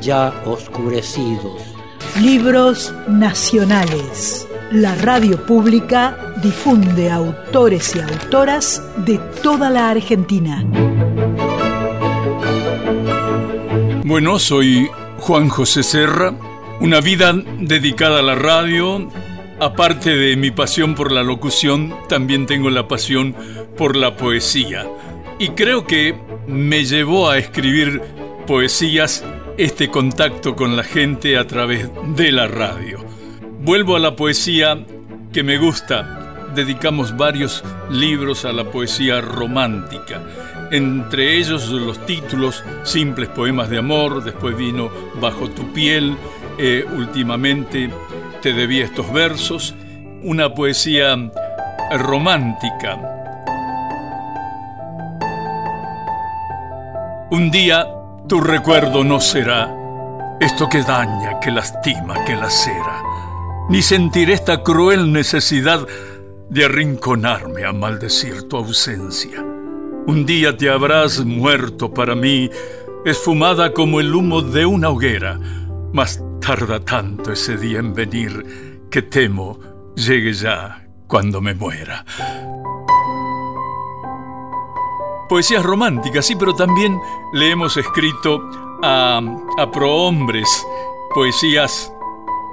ya oscurecidos. Libros nacionales. La radio pública difunde autores y autoras de toda la Argentina. Bueno, soy Juan José Serra. Una vida dedicada a la radio. Aparte de mi pasión por la locución, también tengo la pasión por la poesía. Y creo que me llevó a escribir poesías este contacto con la gente a través de la radio. Vuelvo a la poesía que me gusta. Dedicamos varios libros a la poesía romántica. Entre ellos los títulos Simples Poemas de Amor, después vino Bajo tu piel, eh, últimamente Te debía estos versos, una poesía romántica. Un día tu recuerdo no será esto que daña, que lastima, que lacera, ni sentiré esta cruel necesidad de arrinconarme a maldecir tu ausencia. Un día te habrás muerto para mí, esfumada como el humo de una hoguera, mas tarda tanto ese día en venir que temo llegue ya cuando me muera. Poesías románticas, sí, pero también le hemos escrito a, a prohombres, poesías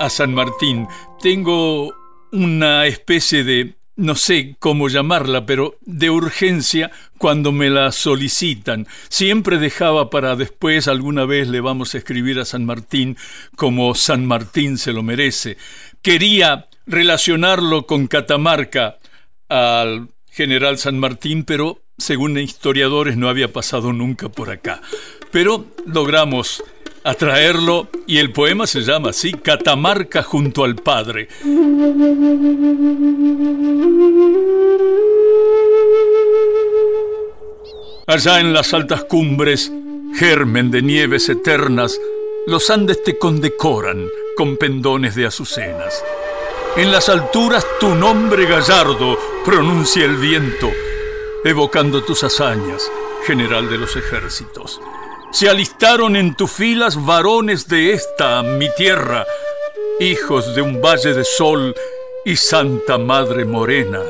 a San Martín. Tengo una especie de, no sé cómo llamarla, pero de urgencia cuando me la solicitan. Siempre dejaba para después, alguna vez le vamos a escribir a San Martín como San Martín se lo merece. Quería relacionarlo con Catamarca al general San Martín, pero según historiadores no había pasado nunca por acá. Pero logramos atraerlo y el poema se llama así, Catamarca junto al Padre. Allá en las altas cumbres, germen de nieves eternas, los Andes te condecoran con pendones de azucenas. En las alturas tu nombre gallardo pronuncia el viento, evocando tus hazañas, general de los ejércitos. Se alistaron en tus filas varones de esta, mi tierra, hijos de un valle de sol y Santa Madre Morena,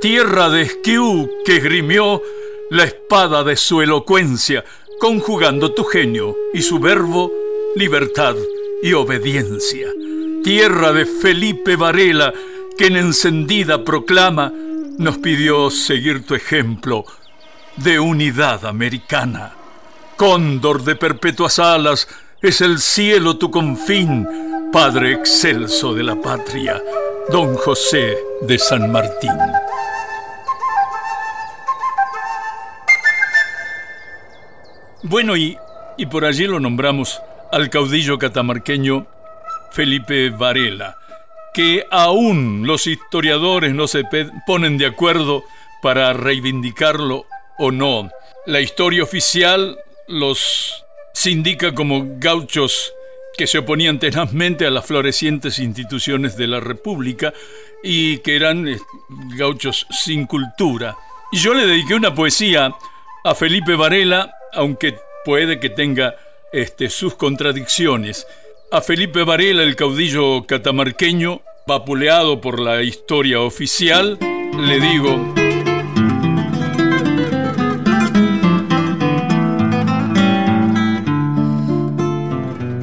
tierra de Esquiú que grimió la espada de su elocuencia, conjugando tu genio y su verbo, libertad y obediencia. Tierra de Felipe Varela, que en encendida proclama nos pidió seguir tu ejemplo de unidad americana. Cóndor de perpetuas alas, es el cielo tu confín, Padre excelso de la patria, Don José de San Martín. Bueno, y, y por allí lo nombramos al caudillo catamarqueño Felipe Varela que aún los historiadores no se ponen de acuerdo para reivindicarlo o no. La historia oficial los indica como gauchos que se oponían tenazmente a las florecientes instituciones de la República y que eran eh, gauchos sin cultura. Y yo le dediqué una poesía a Felipe Varela, aunque puede que tenga este, sus contradicciones. A Felipe Varela, el caudillo catamarqueño, vapuleado por la historia oficial, le digo...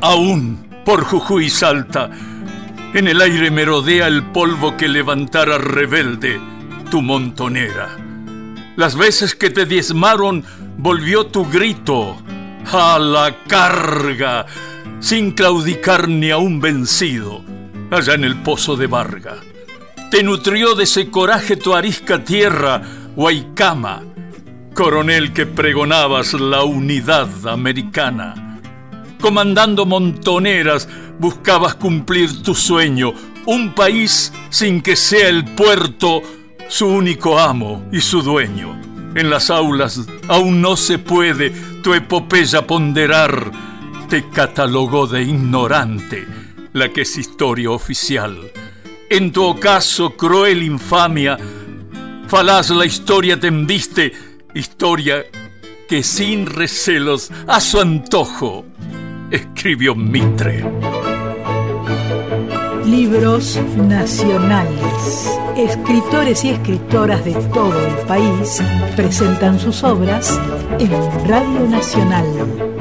Aún por Jujuy salta, en el aire merodea el polvo que levantara rebelde tu montonera. Las veces que te diezmaron volvió tu grito a la carga sin claudicar ni a un vencido, allá en el pozo de Varga. Te nutrió de ese coraje tu arisca tierra, Huaycama, coronel que pregonabas la unidad americana. comandando montoneras, buscabas cumplir tu sueño, un país sin que sea el puerto su único amo y su dueño. En las aulas aún no se puede tu epopeya ponderar, te catalogó de ignorante la que es historia oficial. En tu ocaso, cruel infamia, falaz la historia tendiste, historia que sin recelos a su antojo escribió Mitre. Libros nacionales. Escritores y escritoras de todo el país presentan sus obras en Radio Nacional